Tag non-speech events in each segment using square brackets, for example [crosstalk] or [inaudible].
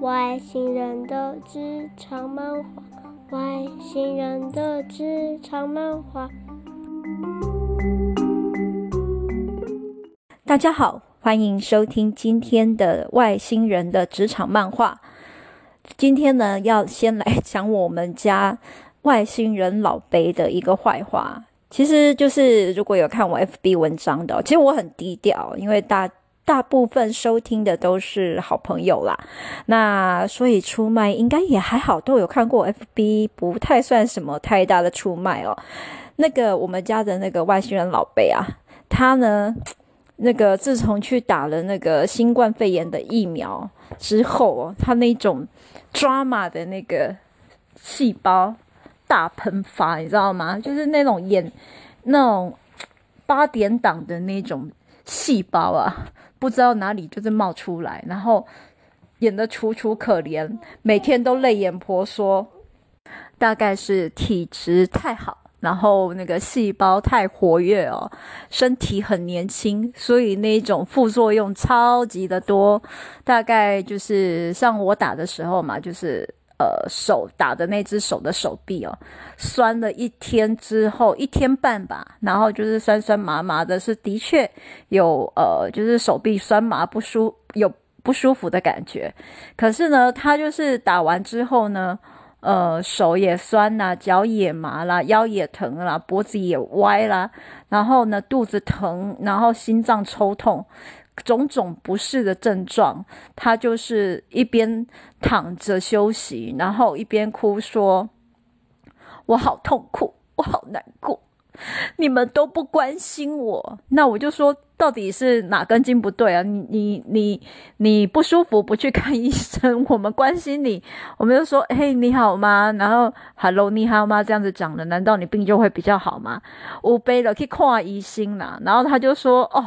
外星人的职场漫画，外星人的职场漫画。大家好，欢迎收听今天的外星人的职场漫画。今天呢，要先来讲我们家外星人老贝的一个坏话。其实就是如果有看我 FB 文章的，其实我很低调，因为大。大部分收听的都是好朋友啦，那所以出卖应该也还好，都有看过 FB，不太算什么太大的出卖哦。那个我们家的那个外星人老贝啊，他呢，那个自从去打了那个新冠肺炎的疫苗之后哦，他那种 drama 的那个细胞大喷发，你知道吗？就是那种演那种八点档的那种细胞啊。不知道哪里就是冒出来，然后演得楚楚可怜，每天都泪眼婆娑，大概是体质太好，然后那个细胞太活跃哦，身体很年轻，所以那种副作用超级的多，大概就是像我打的时候嘛，就是。呃，手打的那只手的手臂哦，酸了一天之后，一天半吧，然后就是酸酸麻麻的，是的确有呃，就是手臂酸麻不舒有不舒服的感觉。可是呢，他就是打完之后呢，呃，手也酸啦，脚也麻啦，腰也疼啦，脖子也歪啦，然后呢，肚子疼，然后心脏抽痛。种种不适的症状，他就是一边躺着休息，然后一边哭说：“我好痛苦，我好难过，你们都不关心我。”那我就说，到底是哪根筋不对啊？你你你你不舒服不去看医生，我们关心你，[laughs] 我们就说：“嘿，你好吗？”然后 “Hello，你好吗？”这样子讲的，难道你病就会比较好吗？我背了去看医生啦，然后他就说：“哦。”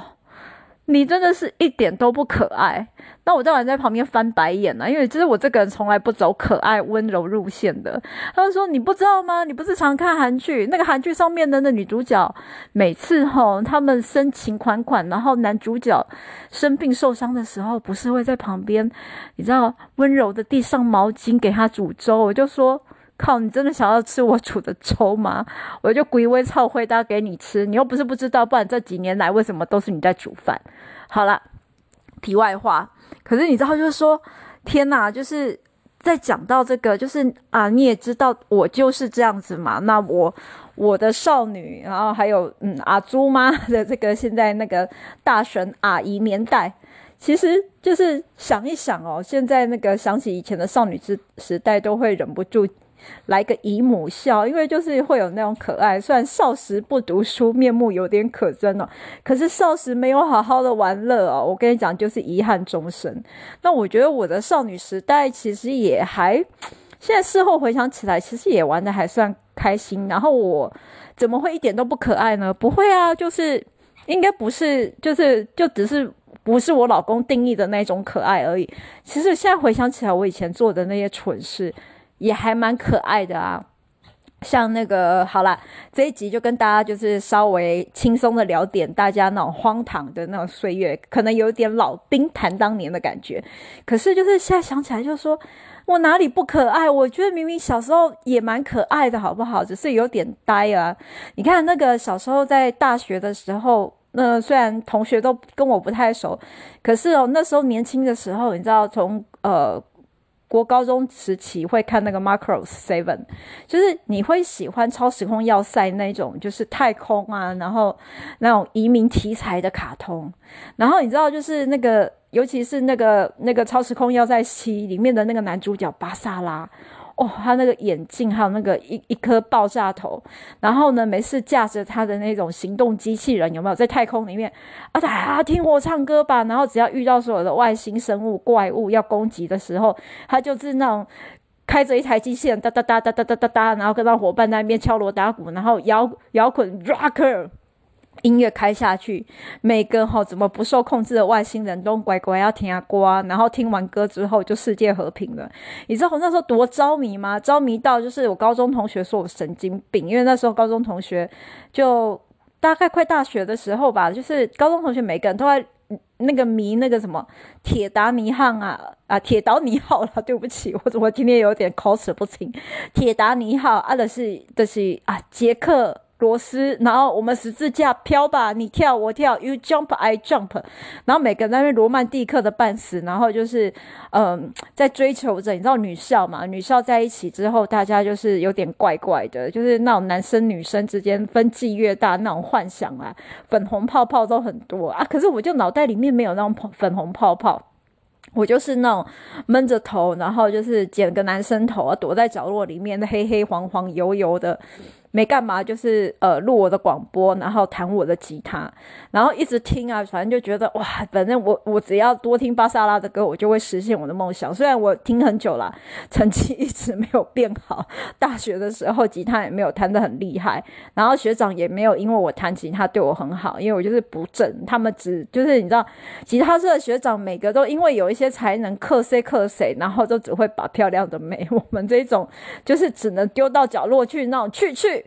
你真的是一点都不可爱，那我当然在旁边翻白眼了，因为就是我这个人从来不走可爱温柔路线的。他就说：“你不知道吗？你不是常看韩剧？那个韩剧上面的那女主角，每次吼他们深情款款，然后男主角生病受伤的时候，不是会在旁边，你知道温柔的递上毛巾给他煮粥。”我就说。靠！你真的想要吃我煮的粥吗？我就鬼威操回答给你吃，你又不是不知道，不然这几年来为什么都是你在煮饭？好了，题外话，可是你知道，就是说，天哪，就是在讲到这个，就是啊，你也知道我就是这样子嘛。那我我的少女，然后还有嗯阿朱妈的这个现在那个大神阿姨年代，其实就是想一想哦，现在那个想起以前的少女之时代，都会忍不住。来个姨母笑，因为就是会有那种可爱。虽然少时不读书，面目有点可憎哦，可是少时没有好好的玩乐哦。我跟你讲，就是遗憾终生。那我觉得我的少女时代其实也还，现在事后回想起来，其实也玩得还算开心。然后我怎么会一点都不可爱呢？不会啊，就是应该不是，就是就只是不是我老公定义的那种可爱而已。其实现在回想起来，我以前做的那些蠢事。也还蛮可爱的啊，像那个好啦，这一集就跟大家就是稍微轻松的聊点大家那种荒唐的那种岁月，可能有点老兵谈当年的感觉。可是就是现在想起来，就说我哪里不可爱？我觉得明明小时候也蛮可爱的，好不好？只是有点呆啊。你看那个小时候在大学的时候，那虽然同学都跟我不太熟，可是哦，那时候年轻的时候，你知道从呃。国高中时期会看那个 Macross Seven，就是你会喜欢超时空要塞那种，就是太空啊，然后那种移民题材的卡通。然后你知道，就是那个，尤其是那个那个超时空要塞七里面的那个男主角巴萨拉。哦，他那个眼镜，还有那个一一颗爆炸头，然后呢，没事驾着他的那种行动机器人，有没有在太空里面啊？大家听我唱歌吧。然后只要遇到所有的外星生物、怪物要攻击的时候，他就是那种开着一台机器人哒哒哒哒哒哒哒哒，然后跟他伙伴在那边敲锣打鼓，然后摇摇滚 rocker。音乐开下去，每个哈怎么不受控制的外星人都乖乖要听歌，然后听完歌之后就世界和平了。你知道我那时候多着迷吗？着迷到就是我高中同学说我神经病，因为那时候高中同学就大概快大学的时候吧，就是高中同学每个人都在那个迷那个什么铁达尼号啊啊，铁达尼号了，[laughs] 对不起，我怎么今天有点口齿不清？铁达尼号啊，就是就是啊，杰克。螺丝，然后我们十字架飘吧，你跳我跳，You jump I jump，然后每个人在那边罗曼蒂克的半死，然后就是嗯，在追求着，你知道女校嘛？女校在一起之后，大家就是有点怪怪的，就是那种男生女生之间分际越大，那种幻想啊，粉红泡泡都很多啊。可是我就脑袋里面没有那种粉红泡泡，我就是那种闷着头，然后就是剪个男生头啊，躲在角落里面，黑黑黄黄油油的。没干嘛，就是呃录我的广播，然后弹我的吉他，然后一直听啊，反正就觉得哇，反正我我只要多听巴萨拉的歌，我就会实现我的梦想。虽然我听很久了，成绩一直没有变好，[laughs] 大学的时候吉他也没有弹得很厉害，然后学长也没有因为我弹吉他对我很好，因为我就是不正，他们只就是你知道，吉他社的学长每个都因为有一些才能克谁克谁，然后都只会把漂亮的妹，[laughs] 我们这种就是只能丢到角落去那种去去。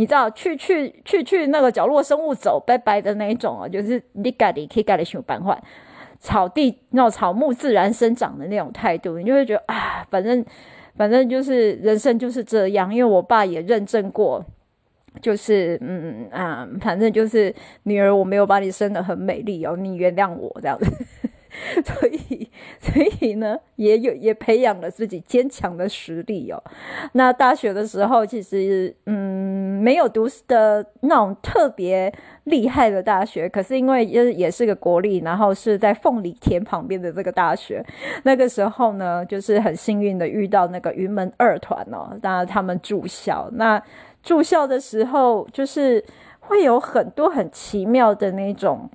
你知道去去去去那个角落生物走拜拜的那一种哦，就是你家里可以盖的想办法，草地那种草木自然生长的那种态度，你就会觉得啊，反正反正就是人生就是这样。因为我爸也认证过，就是嗯啊，反正就是女儿，我没有把你生得很美丽哦，你原谅我这样子。[laughs] 所以，[laughs] 所以呢，也有也培养了自己坚强的实力哦。那大学的时候，其实嗯，没有读的那种特别厉害的大学，可是因为也也是个国立，然后是在凤梨田旁边的这个大学。那个时候呢，就是很幸运的遇到那个云门二团哦，当然他们住校。那住校的时候，就是会有很多很奇妙的那种。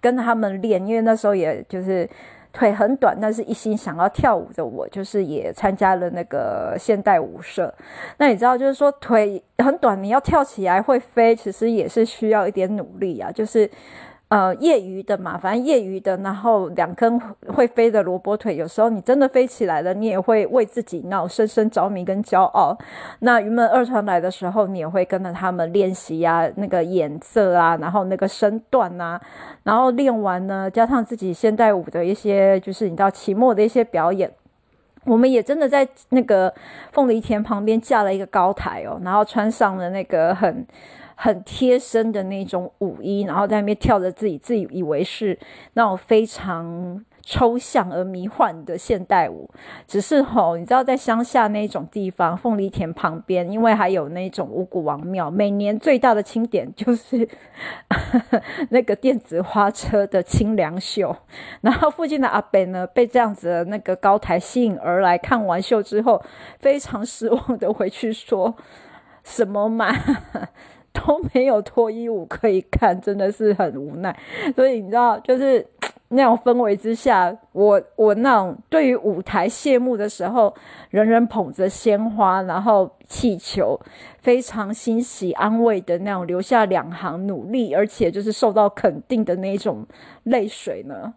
跟他们练，因为那时候也就是腿很短，但是一心想要跳舞的我，就是也参加了那个现代舞社。那你知道，就是说腿很短，你要跳起来会飞，其实也是需要一点努力啊，就是。呃，业余的嘛，反正业余的，然后两根会飞的萝卜腿，有时候你真的飞起来了，你也会为自己那种深深着迷跟骄傲。那云门二团来的时候，你也会跟着他们练习呀，那个眼色啊，然后那个身段啊，然后练完呢，加上自己现代舞的一些，就是你知道期末的一些表演，我们也真的在那个凤梨田旁边架了一个高台哦，然后穿上了那个很。很贴身的那种舞衣，然后在那边跳着自己自己以为是那种非常抽象而迷幻的现代舞。只是吼，你知道在乡下那种地方，凤梨田旁边，因为还有那种五谷王庙，每年最大的庆典就是 [laughs] 那个电子花车的清凉秀。然后附近的阿伯呢，被这样子的那个高台吸引而来，看完秀之后，非常失望的回去说什么嘛。都没有脱衣舞可以看，真的是很无奈。[laughs] 所以你知道，就是 [tsk] 那种氛围之下，我我那种对于舞台谢幕的时候，人人捧着鲜花，然后气球，非常欣喜安慰的那种，留下两行努力而且就是受到肯定的那种泪水呢，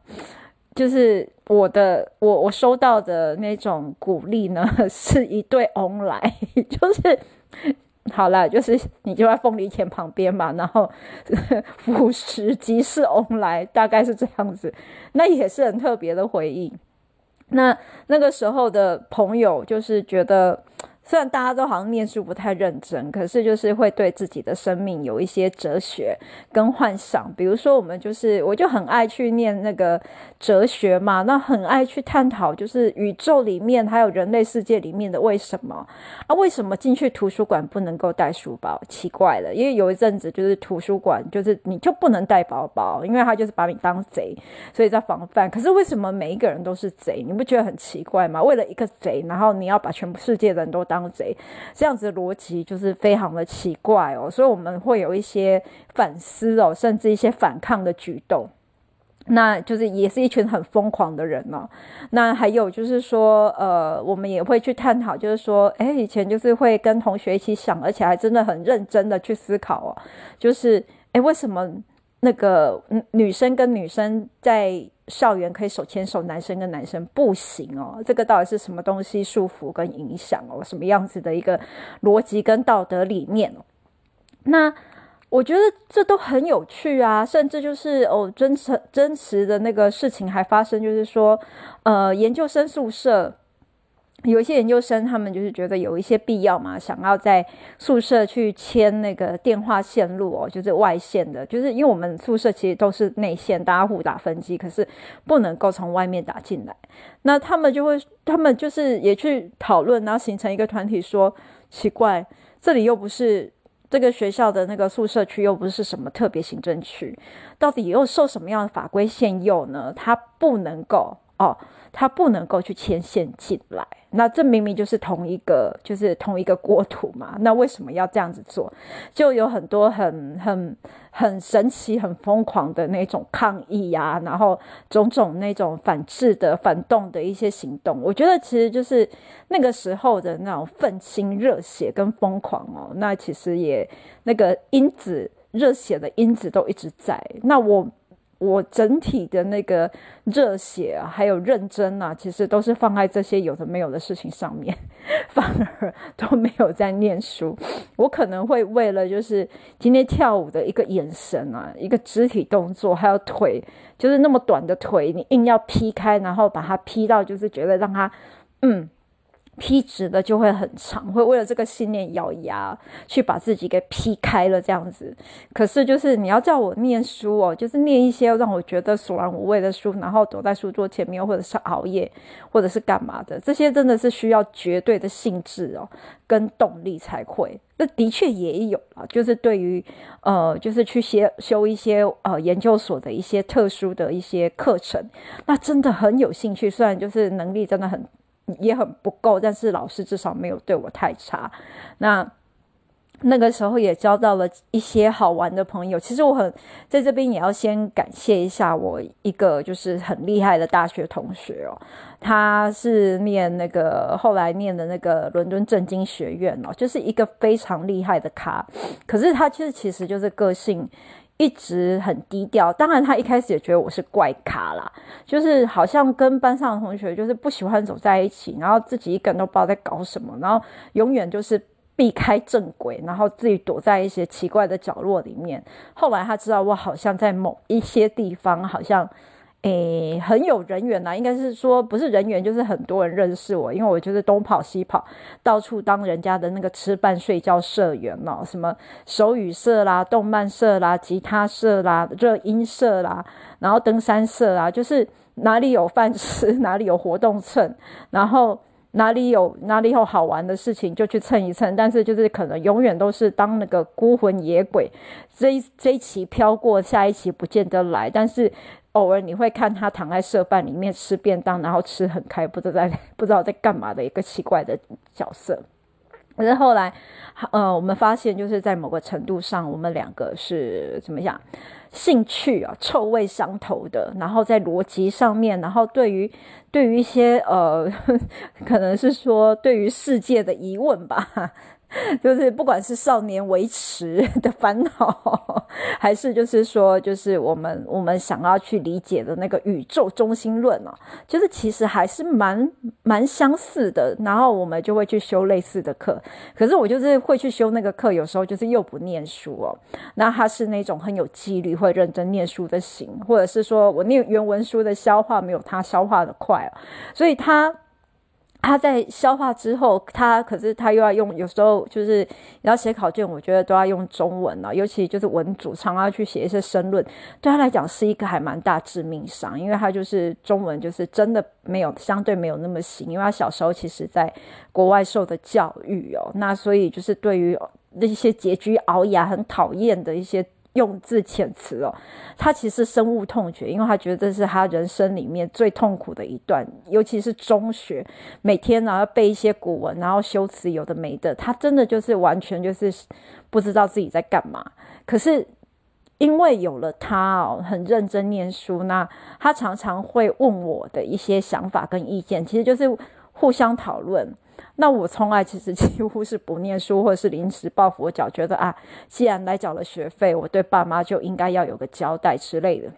就是我的我我收到的那种鼓励呢，[laughs] 是一对翁来，[laughs] 就是。好了，就是你就在凤梨田旁边嘛，然后 [laughs] 俯拾即是翁来，大概是这样子，那也是很特别的回忆。那那个时候的朋友就是觉得。虽然大家都好像念书不太认真，可是就是会对自己的生命有一些哲学跟幻想。比如说，我们就是我就很爱去念那个哲学嘛，那很爱去探讨，就是宇宙里面还有人类世界里面的为什么啊？为什么进去图书馆不能够带书包？奇怪了，因为有一阵子就是图书馆就是你就不能带包包，因为他就是把你当贼，所以在防范。可是为什么每一个人都是贼？你不觉得很奇怪吗？为了一个贼，然后你要把全部世界的人都当贼，这样子逻辑就是非常的奇怪哦，所以我们会有一些反思哦，甚至一些反抗的举动，那就是也是一群很疯狂的人哦。那还有就是说，呃，我们也会去探讨，就是说，哎，以前就是会跟同学一起想，而且还真的很认真的去思考哦，就是，哎，为什么那个女生跟女生在校园可以手牵手，男生跟男生不行哦。这个到底是什么东西束缚跟影响哦？什么样子的一个逻辑跟道德理念哦？那我觉得这都很有趣啊，甚至就是哦，真实真实的那个事情还发生，就是说，呃，研究生宿舍有一些研究生，他们就是觉得有一些必要嘛，想要在宿舍去牵那个电话线路哦，就是外线的，就是因为我们宿舍其实都是内线，大家互打分机，可是不能够从外面打进来。那他们就会，他们就是也去讨论，然后形成一个团体说，说奇怪，这里又不是。这个学校的那个宿舍区又不是什么特别行政区，到底又受什么样的法规限诱呢？它不能够哦，他不能够去牵线进来。那这明明就是同一个，就是同一个国土嘛。那为什么要这样子做？就有很多很很很神奇、很疯狂的那种抗议呀、然后种种那种反制的、反动的一些行动。我觉得其实就是那个时候的那种愤青、热血跟疯狂哦。那其实也那个因子、热血的因子都一直在。那我。我整体的那个热血啊，还有认真啊，其实都是放在这些有的没有的事情上面，反而都没有在念书。我可能会为了就是今天跳舞的一个眼神啊，一个肢体动作，还有腿，就是那么短的腿，你硬要劈开，然后把它劈到，就是觉得让它，嗯。劈直的就会很长，会为了这个信念咬牙去把自己给劈开了这样子。可是就是你要叫我念书哦，就是念一些让我觉得索然无味的书，然后躲在书桌前面，或者是熬夜，或者是干嘛的，这些真的是需要绝对的兴致哦跟动力才会。那的确也有啊，就是对于呃，就是去学修一些呃研究所的一些特殊的一些课程，那真的很有兴趣。虽然就是能力真的很。也很不够，但是老师至少没有对我太差。那那个时候也交到了一些好玩的朋友。其实我很在这边也要先感谢一下我一个就是很厉害的大学同学哦，他是念那个后来念的那个伦敦政经学院哦，就是一个非常厉害的咖。可是他其实其实就是个性。一直很低调，当然他一开始也觉得我是怪咖啦，就是好像跟班上的同学就是不喜欢走在一起，然后自己一个人都不知道在搞什么，然后永远就是避开正轨，然后自己躲在一些奇怪的角落里面。后来他知道我好像在某一些地方好像。诶，很有人缘呐，应该是说不是人缘，就是很多人认识我，因为我就是东跑西跑，到处当人家的那个吃饭睡觉社员哦，什么手语社啦、动漫社啦、吉他社啦、热音社啦，然后登山社啦，就是哪里有饭吃，哪里有活动蹭，然后哪里有哪里有好玩的事情就去蹭一蹭，但是就是可能永远都是当那个孤魂野鬼，这一这一期飘过，下一期不见得来，但是。偶尔你会看他躺在社办里面吃便当，然后吃很开，不知道在 [laughs] 不知道在干嘛的一个奇怪的角色。可是后来，呃，我们发现就是在某个程度上，我们两个是怎么讲，兴趣啊，臭味相投的。然后在逻辑上面，然后对于对于一些呃，[laughs] 可能是说对于世界的疑问吧。[laughs] 就是不管是少年维持的烦恼，还是就是说，就是我们我们想要去理解的那个宇宙中心论啊，就是其实还是蛮蛮相似的。然后我们就会去修类似的课，可是我就是会去修那个课，有时候就是又不念书哦。那他是那种很有纪律、会认真念书的型，或者是说我念原文书的消化没有他消化的快，所以他。他在消化之后，他可是他又要用，有时候就是你要写考卷，我觉得都要用中文了，尤其就是文组，常要去写一些申论，对他来讲是一个还蛮大致命伤，因为他就是中文就是真的没有相对没有那么行，因为他小时候其实在国外受的教育哦，那所以就是对于那些拮据熬牙很讨厌的一些。用字遣词哦，他其实深恶痛绝，因为他觉得这是他人生里面最痛苦的一段，尤其是中学，每天呢要背一些古文，然后修辞有的没的，他真的就是完全就是不知道自己在干嘛。可是因为有了他哦，很认真念书，那他常常会问我的一些想法跟意见，其实就是互相讨论。那我从来其实 [laughs] 几乎是不念书，或者是临时抱佛脚，觉得啊，既然来缴了学费，我对爸妈就应该要有个交代之类的。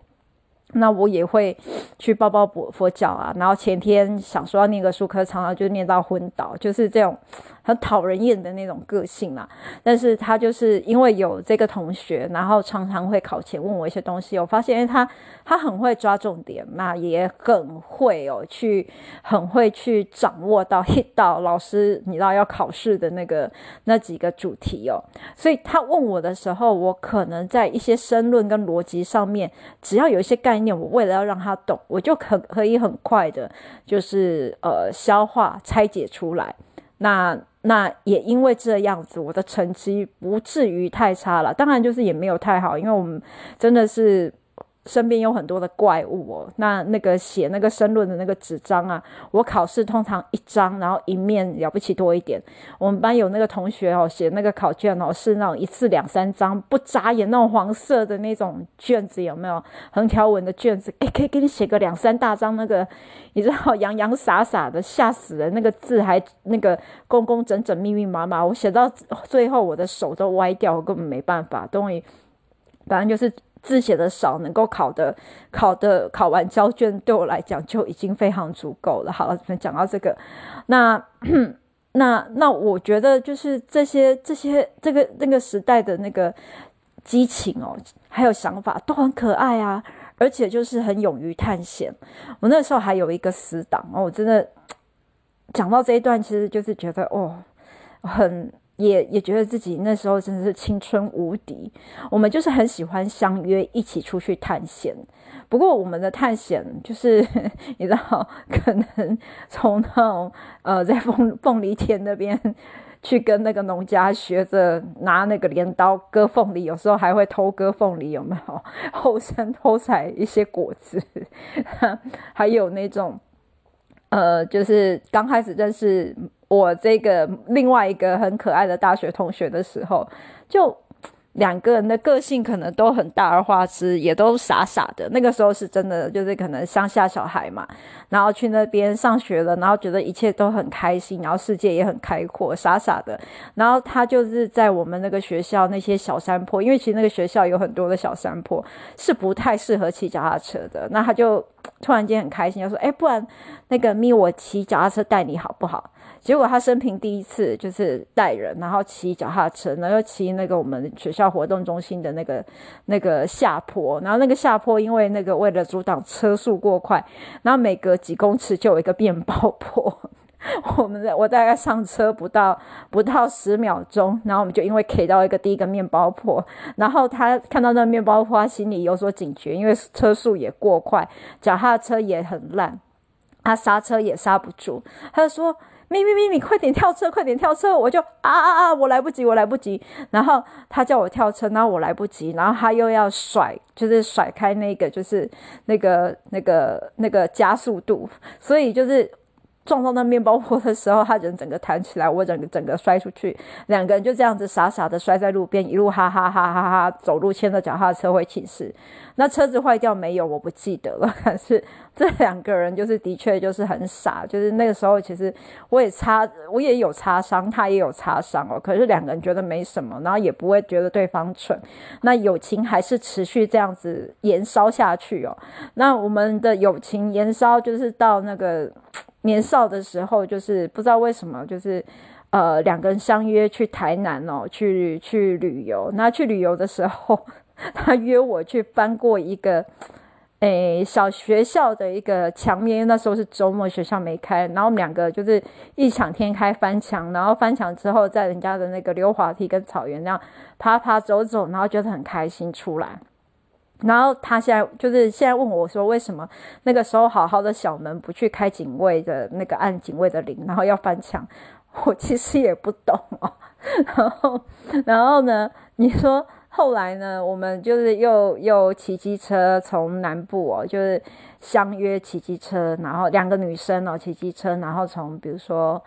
那我也会去抱抱佛佛脚啊，然后前天想说要念个书，可是常常就念到昏倒，就是这种。很讨人厌的那种个性啦，但是他就是因为有这个同学，然后常常会考前问我一些东西，我发现他他很会抓重点，那也很会哦，去很会去掌握到 hit 到老师你知道要考试的那个那几个主题哦，所以他问我的时候，我可能在一些申论跟逻辑上面，只要有一些概念，我为了要让他懂，我就可可以很快的，就是呃消化拆解出来，那。那也因为这样子，我的成绩不至于太差了。当然，就是也没有太好，因为我们真的是。身边有很多的怪物哦，那那个写那个申论的那个纸张啊，我考试通常一张，然后一面了不起多一点。我们班有那个同学哦，写那个考卷哦，是那种一次两三张，不眨眼那种黄色的那种卷子，有没有横条纹的卷子？诶，可以给你写个两三大张那个，[laughs] 你知道洋洋洒洒的，吓死人，那个字还 [laughs] 那个工工整整、密密麻麻，我写到最后我的手都歪掉，我根本没办法。终于，反正就是。字写的少，能够考的考的考完交卷，对我来讲就已经非常足够了。好了，讲到这个，那那那我觉得就是这些这些这个那个时代的那个激情哦，还有想法都很可爱啊，而且就是很勇于探险。我那时候还有一个死党哦，我真的 [tsk] 讲到这一段，其实就是觉得哦，很。也也觉得自己那时候真的是青春无敌，我们就是很喜欢相约一起出去探险。不过我们的探险就是 [laughs] 你知道，可能从那种呃在凤凤梨田那边去跟那个农家学着拿那个镰刀割凤梨，有时候还会偷割凤梨，有没有？[laughs] 后山偷采一些果子，[laughs] 还有那种呃，就是刚开始认识。我这个另外一个很可爱的大学同学的时候，就两个人的个性可能都很大而化之，也都傻傻的。那个时候是真的，就是可能乡下小孩嘛，然后去那边上学了，然后觉得一切都很开心，然后世界也很开阔，傻傻的。然后他就是在我们那个学校那些小山坡，因为其实那个学校有很多的小山坡，是不太适合骑脚踏车的。那他就突然间很开心，就说：“哎，不然那个咪，我骑脚踏车带你好不好？”结果他生平第一次就是带人，然后骑脚踏车，然后骑那个我们学校活动中心的那个那个下坡，然后那个下坡因为那个为了阻挡车速过快，然后每隔几公尺就有一个面包坡。[laughs] 我们我大概上车不到不到十秒钟，然后我们就因为 K 到一个第一个面包坡，然后他看到那个面包坡，他心里有所警觉，因为车速也过快，脚踏车也很烂，他刹车也刹不住，他说。咪咪咪你，快点跳车，快点跳车！我就啊啊啊，我来不及，我来不及。然后他叫我跳车，然后我来不及，然后他又要甩，就是甩开那个，就是那个那个那个加速度，所以就是。撞到那面包坡的时候，他人整个弹起来，我整个整个摔出去，两个人就这样子傻傻的摔在路边，一路哈哈哈哈哈，走路牵着脚踏车回寝室。那车子坏掉没有？我不记得了。可是这两个人就是的确就是很傻，就是那个时候其实我也擦，我也有擦伤，他也有擦伤哦。可是两个人觉得没什么，然后也不会觉得对方蠢。那友情还是持续这样子延烧下去哦。那我们的友情延烧就是到那个。年少的时候，就是不知道为什么，就是呃两个人相约去台南哦，去去旅游。那去旅游的时候，[laughs] 他约我去翻过一个诶小学校的一个墙面，那时候是周末，学校没开。然后我们两个就是异想天开翻墙，然后翻墙之后，在人家的那个溜滑梯跟草原那样爬爬走走，然后觉得很开心出来。然后他现在就是现在问我说，为什么那个时候好好的小门不去开警卫的那个按警卫的铃，然后要翻墙？[laughs] 我其实也不懂哦。[laughs] 然后，然后呢？你说后来呢？我们就是又又骑机车从南部哦，就是相约骑机车，然后两个女生哦骑机车，然后从比如说。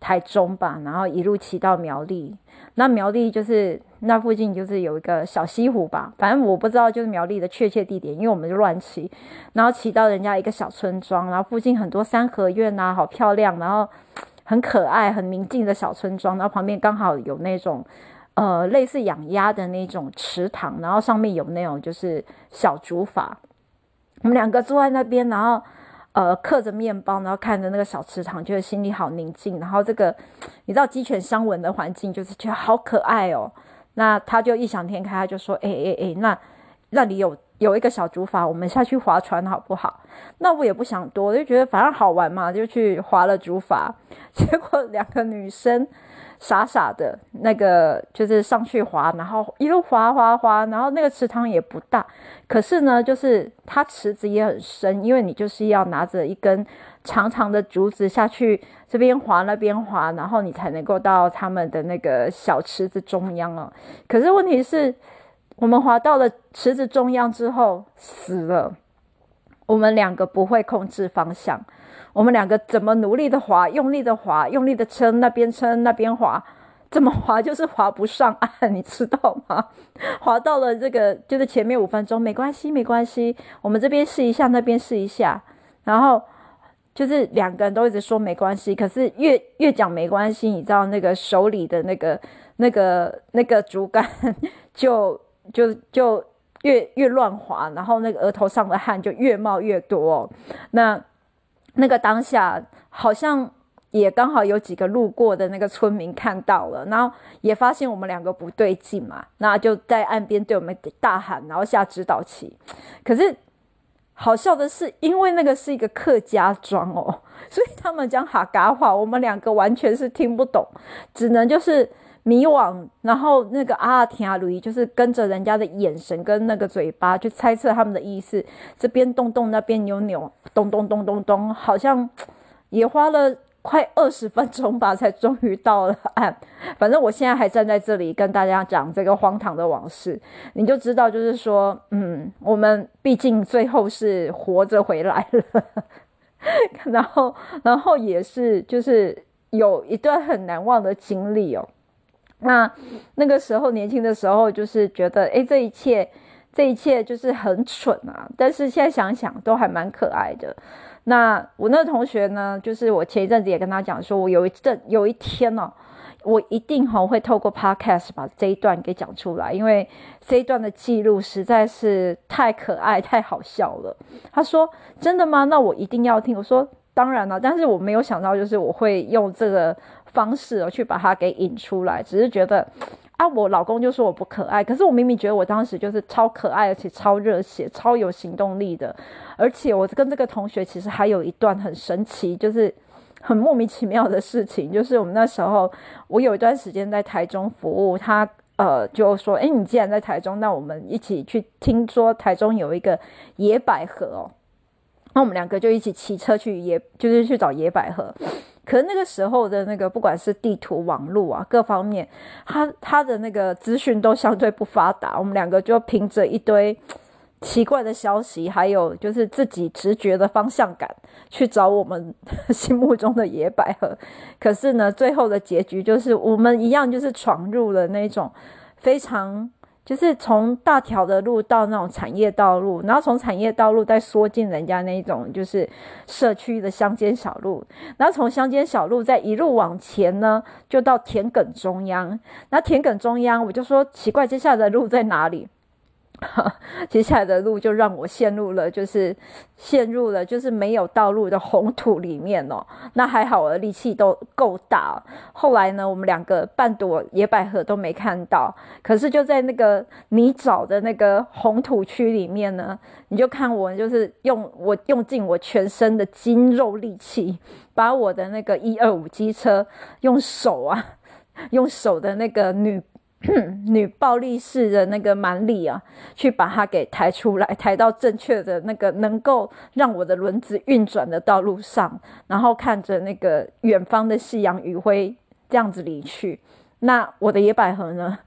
台中吧，然后一路骑到苗栗。那苗栗就是那附近，就是有一个小西湖吧。反正我不知道就是苗栗的确切地点，因为我们就乱骑。然后骑到人家一个小村庄，然后附近很多三合院啊，好漂亮，然后很可爱、很宁静的小村庄。然后旁边刚好有那种呃类似养鸭的那种池塘，然后上面有那种就是小竹筏。我们两个坐在那边，然后呃刻着面包，然后看着那个小池塘，觉得心里好宁静。然后这个你知道鸡犬相闻的环境，就是觉得好可爱哦。那他就异想天开，他就说：“哎哎哎，那那里有有一个小竹筏，我们下去划船好不好？”那我也不想多，就觉得反正好玩嘛，就去划了竹筏。[laughs] 结果两个女生傻傻的，那个就是上去划，然后一路划划划，然后那个池塘也不大，可是呢，就是它池子也很深，因为你就是要拿着一根长长的竹子下去，这边划那边划，然后你才能够到他们的那个小池子中央哦。可是问题是，我们滑到了池子中央之后死了，我们两个不会控制方向，我们两个怎么努力的滑，用力的滑，用力的撑，那边撑那边滑，怎么滑就是滑不上岸，你知道吗？[laughs] 滑到了这个就是前面五分钟没关系没关系，我们这边试一下，那边试一下，然后。就是两个人都一直说没关系，可是越越讲没关系，你知道那个手里的那个那个那个竹竿 [laughs] 就就就越越乱滑，然后那个额头上的汗就越冒越多哦。那那个当下好像也刚好有几个路过的那个村民看到了，然后也发现我们两个不对劲嘛，那就在岸边对我们大喊，然后下指导棋，可是。好笑的是，因为那个是一个客家庄哦，所以他们讲哈嘎话，我们两个完全是听不懂，只能就是迷惘，然后那个阿听阿鲁就是跟着人家的眼神跟那个嘴巴去猜测他们的意思，这边动动，那边扭扭，咚咚咚咚咚，好像也花了。快二十分钟吧，才终于到了岸。反正我现在还站在这里跟大家讲这个荒唐的往事，你就知道，就是说，嗯，我们毕竟最后是活着回来了。[laughs] 然后，然后也是就是有一段很难忘的经历哦。那那个时候年轻的时候，就是觉得，诶，这一切，这一切就是很蠢啊。但是现在想想，都还蛮可爱的。那我那个同学呢，就是我前一阵子也跟他讲说，我有一阵有一天呢、哦，我一定哈会透过 podcast 把这一段给讲出来，因为这一段的记录实在是太可爱、太好笑了。他说：“真的吗？那我一定要听。”我说：“当然了。”但是我没有想到，就是我会用这个方式哦去把它给引出来，只是觉得。啊，我老公就说我不可爱，可是我明明觉得我当时就是超可爱，而且超热血、超有行动力的。而且我跟这个同学其实还有一段很神奇，就是很莫名其妙的事情，就是我们那时候我有一段时间在台中服务，他呃就说：“诶，你既然在台中，那我们一起去听说台中有一个野百合哦。”那我们两个就一起骑车去野，就是去找野百合。可是那个时候的那个，不管是地图、网络啊，各方面，他他的那个资讯都相对不发达。我们两个就凭着一堆奇怪的消息，还有就是自己直觉的方向感，去找我们 [laughs] 心目中的野百合。可是呢，最后的结局就是我们一样，就是闯入了那种非常。就是从大条的路到那种产业道路，然后从产业道路再缩进人家那种就是社区的乡间小路，然后从乡间小路再一路往前呢，就到田埂中央。那田埂中央，我就说奇怪，接下来的路在哪里？哈 [laughs] 接下来的路就让我陷入了，就是陷入了就是没有道路的红土里面哦。那还好我的力气都够大。后来呢，我们两个半朵野百合都没看到，可是就在那个泥沼的那个红土区里面呢，你就看我就是用我用尽我全身的筋肉力气，把我的那个一二五机车用手啊，[laughs] 用手的那个女。[clears throat] 女暴力式的那个蛮力啊，去把它给抬出来，抬到正确的那个能够让我的轮子运转的道路上，然后看着那个远方的夕阳余晖这样子离去。那我的野百合呢？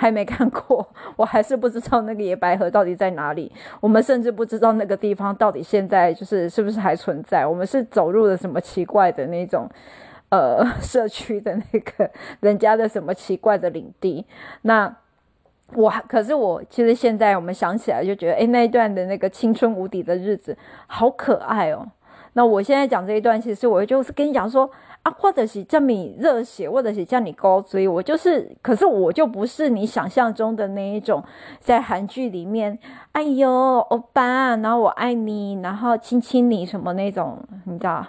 还没看过，我还是不知道那个野百合到底在哪里。我们甚至不知道那个地方到底现在就是是不是还存在。我们是走入了什么奇怪的那种。呃，社区的那个人家的什么奇怪的领地？那我可是我，其实现在我们想起来就觉得，哎，那一段的那个青春无敌的日子好可爱哦。那我现在讲这一段，其实我就是跟你讲说啊，或者是叫你热血，或者是叫你高追，我就是，可是我就不是你想象中的那一种，在韩剧里面，哎呦，欧巴，然后我爱你，然后亲亲你什么那种，你知道。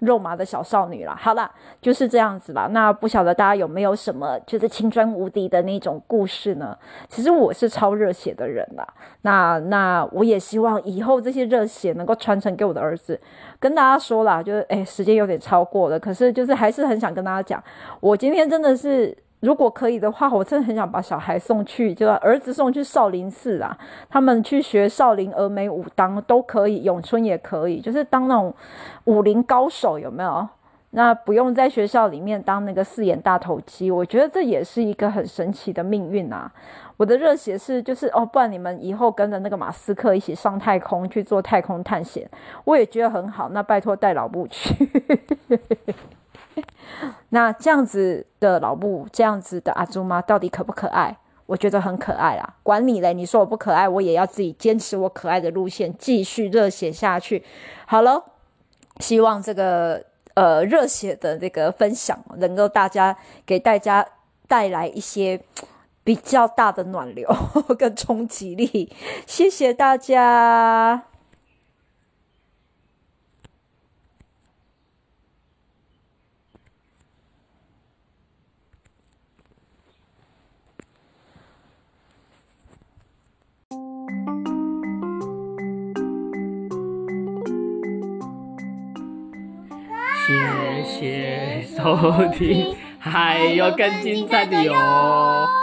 肉麻的小少女了，好了，就是这样子吧。那不晓得大家有没有什么就是青春无敌的那种故事呢？其实我是超热血的人啦。那那我也希望以后这些热血能够传承给我的儿子。跟大家说啦，就是诶，时间有点超过了，可是就是还是很想跟大家讲，我今天真的是。如果可以的话，我真的很想把小孩送去，就儿子送去少林寺啊，他们去学少林峨眉武当都可以，咏春也可以，就是当那种武林高手有没有？那不用在学校里面当那个四眼大头鸡，我觉得这也是一个很神奇的命运啊！我的热血是就是哦，不然你们以后跟着那个马斯克一起上太空去做太空探险，我也觉得很好。那拜托带老布去。[laughs] [laughs] 那这样子的老布，这样子的阿朱妈到底可不可爱？我觉得很可爱啦。管你嘞，你说我不可爱，我也要自己坚持我可爱的路线，继续热血下去。好了，希望这个呃热血的这个分享，能够大家给大家带来一些比较大的暖流 [laughs] 跟冲击力。谢谢大家。谢收听，还有更精彩的哟。